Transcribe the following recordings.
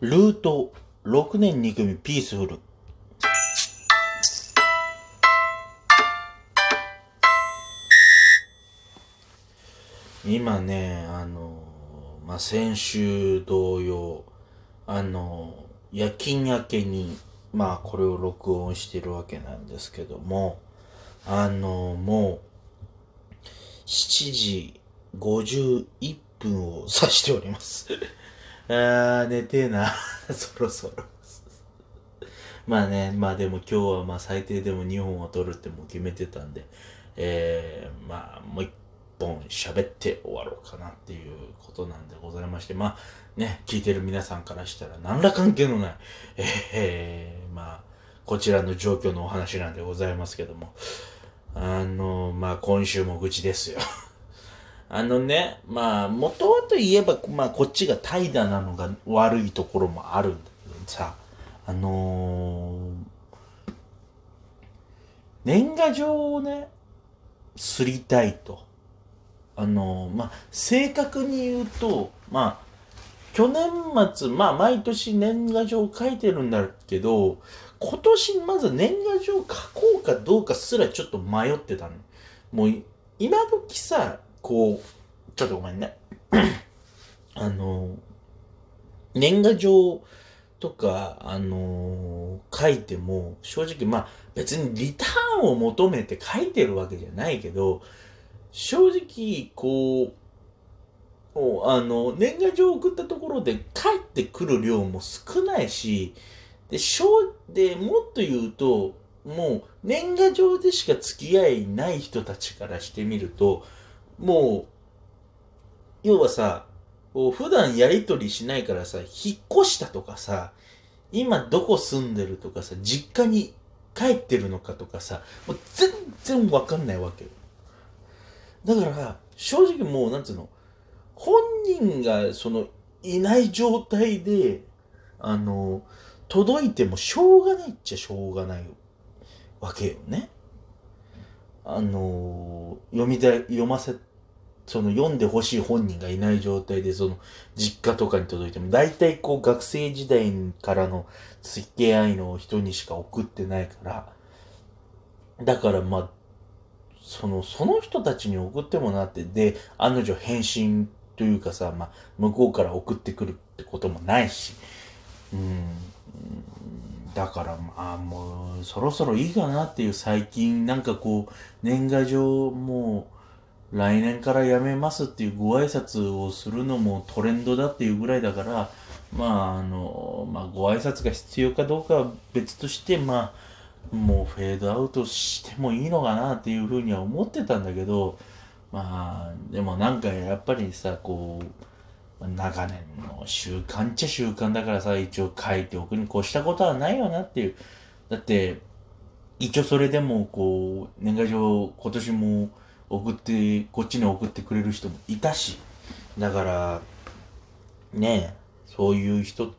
ルート6年2組ピースフル。今ね、あの、まあ、先週同様、あの、夜勤明けに、まあ、これを録音してるわけなんですけども、あの、もう、7時51分を指しております。あー、寝てえな。そろそろ。まあね、まあでも今日はまあ最低でも2本は取るってもう決めてたんで、えー、まあもう1本喋って終わろうかなっていうことなんでございまして、まあね、聞いてる皆さんからしたら何ら関係のない、えー、まあ、こちらの状況のお話なんでございますけども、あの、まあ今週も愚痴ですよ。あのね、まあ、元はといえば、まあ、こっちが怠惰なのが悪いところもあるんだけどさ、あのー、年賀状をね、すりたいと。あのー、まあ、正確に言うと、まあ、去年末、まあ、毎年年賀状書いてるんだけど、今年まず年賀状書こうかどうかすらちょっと迷ってたの。もう、今時さ、こう、ちょっとごめんね。あの、年賀状とか、あの書いても、正直まあ別にリターンを求めて書いてるわけじゃないけど、正直、こう、あの、年賀状を送ったところで帰ってくる量も少ないし、で、しょう、で、もっと言うと、もう年賀状でしか付き合いない人たちからしてみると、もう、要はさ、普段やりとりしないからさ、引っ越したとかさ、今どこ住んでるとかさ、実家に帰ってるのかとかさ、もう全然わかんないわけよ。だから、正直もう、なんつうの、本人がその、いない状態で、あの、届いてもしょうがないっちゃしょうがないわけよね。あの、読みた、読ませその読んでほしい本人がいない状態で、その実家とかに届いても、大体こう学生時代からの付き合いの人にしか送ってないから、だからまあ、その、その人たちに送ってもなって、で、案の定返信というかさ、まあ、向こうから送ってくるってこともないし、うん、だからまあもう、そろそろいいかなっていう最近なんかこう、年賀状もう、来年から辞めますっていうご挨拶をするのもトレンドだっていうぐらいだから、まあ、あの、まあ、ご挨拶が必要かどうかは別として、まあ、もうフェードアウトしてもいいのかなっていうふうには思ってたんだけど、まあ、でもなんかやっぱりさ、こう、長年の習慣っちゃ習慣だからさ、一応書いておくに越したことはないよなっていう。だって、一応それでもこう、年賀状今年も送って、こっちに送ってくれる人もいたし、だから、ねえ、そういう人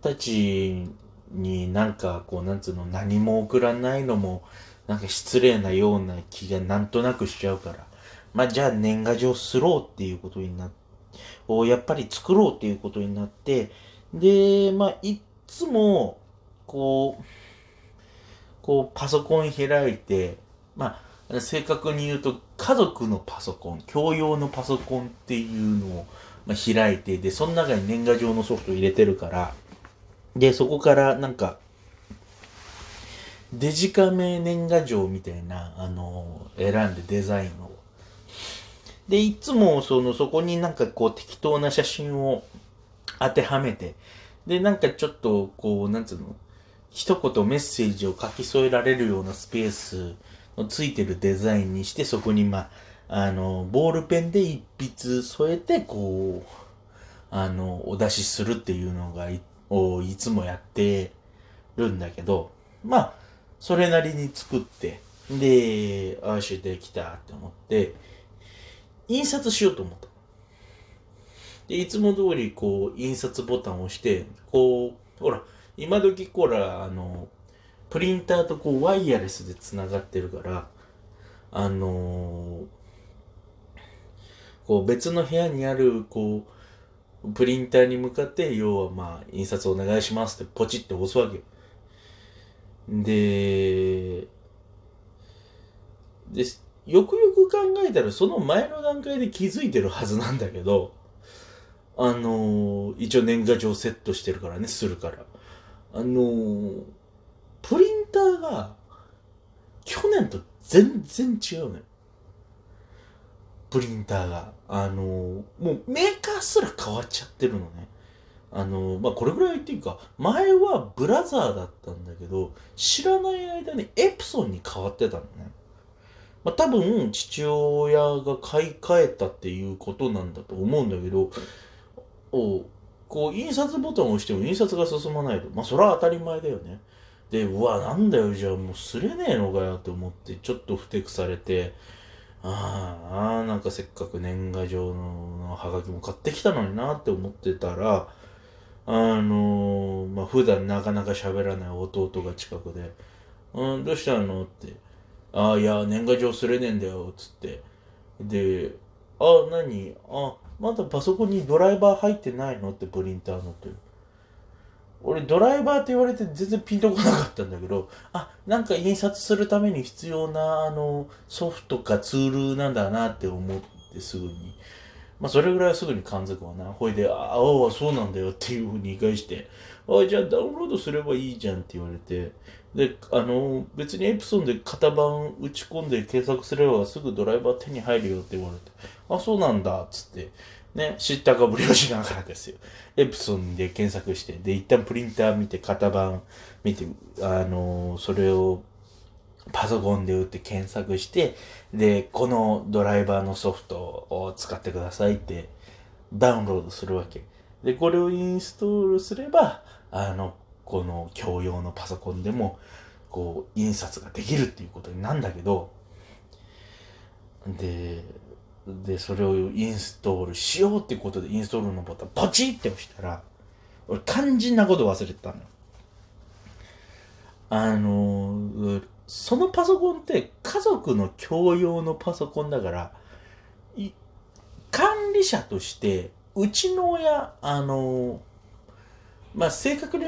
たちになんかこう、なんつうの、何も送らないのも、なんか失礼なような気がなんとなくしちゃうから、まあじゃあ年賀状すろうっていうことにな、をやっぱり作ろうっていうことになって、で、まあいつも、こう、こうパソコン開いて、まあ正確に言うと家族のパソコン、共用のパソコンっていうのを、まあ、開いて、で、その中に年賀状のソフト入れてるから、で、そこからなんか、デジカメ年賀状みたいな、あの、選んでデザインを。で、いつもその、そこになんかこう適当な写真を当てはめて、で、なんかちょっとこう、なんつうの、一言メッセージを書き添えられるようなスペースついてるデザインにして、そこにまあ、の、ボールペンで一筆添えて、こう、あの、お出しするっていうのがい、をいつもやってるんだけど、まあ、それなりに作って、で、ああしできたって思って、印刷しようと思った。で、いつも通りこう、印刷ボタンを押して、こう、ほら、今時こら、あの、プリンターとこう、ワイヤレスで繋がってるから、あのーこう別の部屋にある、こう、プリンターに向かって、要はまあ、印刷お願いしますってポチって押すわけよ。で、で、よくよく考えたらその前の段階で気づいてるはずなんだけど、あのー一応年賀状セットしてるからね、するから。あのープリンターが、去年と全然違うのよ。プリンターが。あのーもうメーカーすら変わっちゃってるのね。あのーまあ、これぐらい言っていいか、前はブラザーだったんだけど、知らない間にエプソンに変わってたのね。まあ、多分、父親が買い替えたっていうことなんだと思うんだけど、おこう、印刷ボタンを押しても印刷が進まないと。まあ、それは当たり前だよね。で、うわ、なんだよ、じゃあもうすれねえのかよって思って、ちょっとふてくされて、ああ、なんかせっかく年賀状のハガキも買ってきたのになって思ってたら、あのー、まあ、普段なかなか喋らない弟が近くで、うん、どうしたのって、ああ、いや、年賀状すれねえんだよ、つって。で、あ、何？あ、まだパソコンにドライバー入ってないの？ってプリンターのって。俺ドライバーって言われて全然ピンとこなかったんだけど、あ、なんか印刷するために必要なあのソフトかツールなんだなって思ってすぐに。まあそれぐらいすぐに感づくわな。ほいで、ああ、そうなんだよっていうふうに言い返して、あ、じゃあダウンロードすればいいじゃんって言われて、で、あの、別にエプソンで型番打ち込んで検索すればすぐドライバー手に入るよって言われて、あ、そうなんだ、っつって、ね、知ったかぶりをしながらですよ。エプソンで検索して、で、一旦プリンター見て、型番見て、あの、それをパソコンで打って検索して、で、このドライバーのソフトを使ってくださいってダウンロードするわけ。で、これをインストールすれば、あの、この共用のパソコンでも、こう、印刷ができるっていうことになるんだけど、で、で、それをインストールしようってことでインストールのボタンポチって押したら、俺肝心なこと忘れてたのよ。あの、そのパソコンって家族の共用のパソコンだから、管理者として、うちの親、あの、まあ、正確に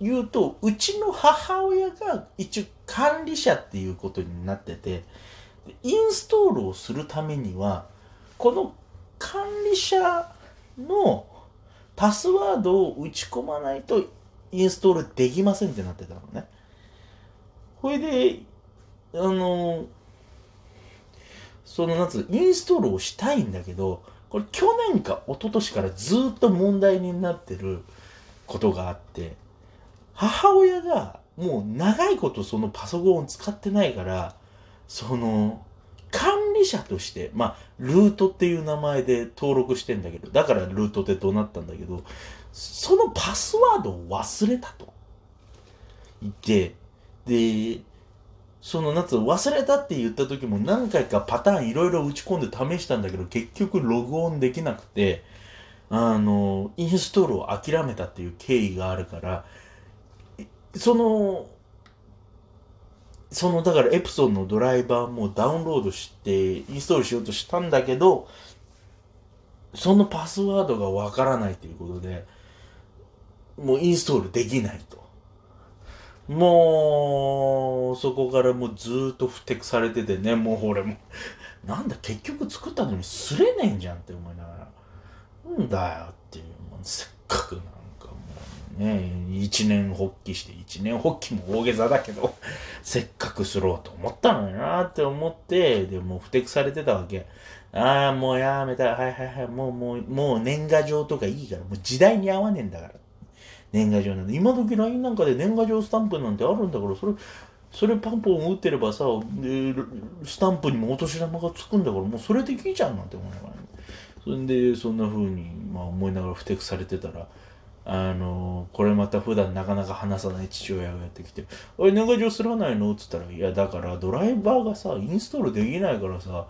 言うと、うちの母親が一応管理者っていうことになってて、インストールをするためには、この管理者のパスワードを打ち込まないとインストールできませんってなってたのね。これで、あの、そのなんつ、インストールをしたいんだけど、これ去年か一昨年からずっと問題になってることがあって、母親がもう長いことそのパソコンを使ってないから、その、管理者として、まあ、ルートっていう名前で登録してんだけど、だからルートってどうなったんだけど、そのパスワードを忘れたと。言って、で、その夏忘れたって言った時も何回かパターンいろいろ打ち込んで試したんだけど、結局ログオンできなくて、あの、インストールを諦めたっていう経緯があるから、その、その、だからエプソンのドライバーもダウンロードして、インストールしようとしたんだけど、そのパスワードがわからないということで、もうインストールできないと。もう、そこからもうずっとふてくされててね、もう俺も、なんだ、結局作ったのにすれねえんじゃんって思いながら、なんだよっていう、もうせっかくな。ね、一年発起して、一年発起も大げさだけど、せっかくすろうと思ったのになって思って、でもうふてくされてたわけ。ああ、もうやめた。はいはいはい。もうもう、もう年賀状とかいいから。もう時代に合わねえんだから。年賀状なんで。今時 LINE なんかで年賀状スタンプなんてあるんだから、それ、それパンポン打ってればさ、スタンプにもお年玉がつくんだから、もうそれでいいじゃんなんて思いながら、それで、そんな風に、まあ思いながらふてくされてたら、あのこれまた普段なかなか話さない父親がやってきて「おい年賀状すらないの?」っつったら「いやだからドライバーがさインストールできないからさ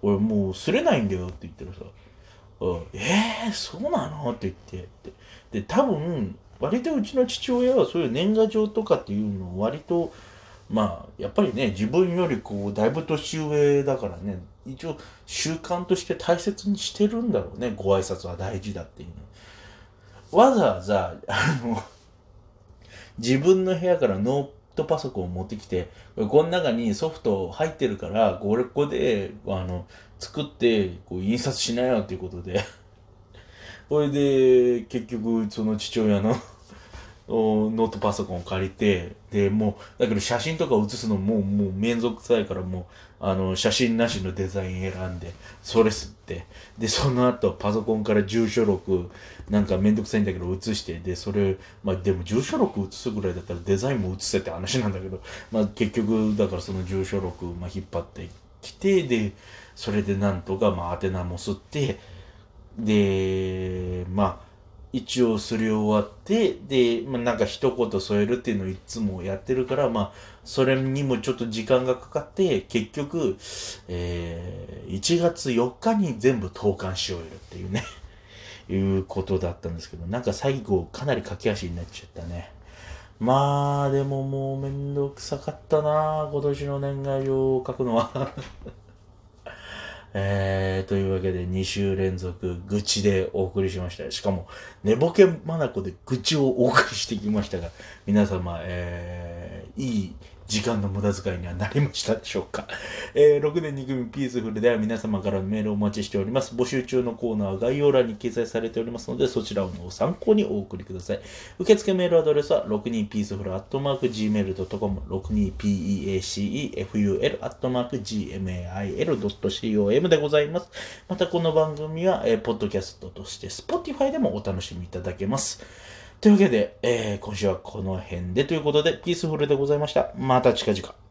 俺もうすれないんだよ」って言ったらさ「うんえー、そうなの?」って言ってで多分割とうちの父親はそういう年賀状とかっていうのを割とまあやっぱりね自分よりこうだいぶ年上だからね一応習慣として大切にしてるんだろうねご挨拶は大事だっていうの。わざわざ、あの、自分の部屋からノートパソコンを持ってきて、この中にソフト入ってるから、これここで、あの、作って、こう、印刷しなよっていうことで。これで、結局、その父親のノートパソコンを借りて、で、もう、だけど写真とか写すのも、もう面倒くさいからもう、あの、写真なしのデザイン選んで、それすって、で、その後パソコンから住所録、なんかめんどくさいんだけど写して、で、それ、まあでも住所録写すぐらいだったらデザインも写せって話なんだけど、まあ結局、だからその住所録、まあ引っ張ってきて、で、それでなんとか、まあ宛名も吸って、で、まあ、一応すり終わって、で、まあ、なんか一言添えるっていうのをいつもやってるから、まあ、それにもちょっと時間がかかって、結局、えー、1月4日に全部投函し終えるっていうね いうことだったんですけど、なんか最後かなり駆け足になっちゃったね。まあ、でももうめんどくさかったな今年の年賀状を書くのはえー、というわけで2週連続愚痴でお送りしました。しかも、寝ぼけまなこで愚痴をお送りしてきましたが、皆様、えー、いい時間の無駄遣いにはなりましたでしょうか。えー、6年2組ピースフルでは皆様からのメールをお待ちしております。募集中のコーナーは概要欄に掲載されておりますので、そちらを参考にお送りください。受付メールアドレスは 62peaceful.gmail.com、62peaceful.gmail.com でございます。またこの番組は、えー、ポッドキャストとして Spotify でもお楽しみいただけます。というわけで、えー、今週はこの辺でということで、ピースフルでございました。また近々。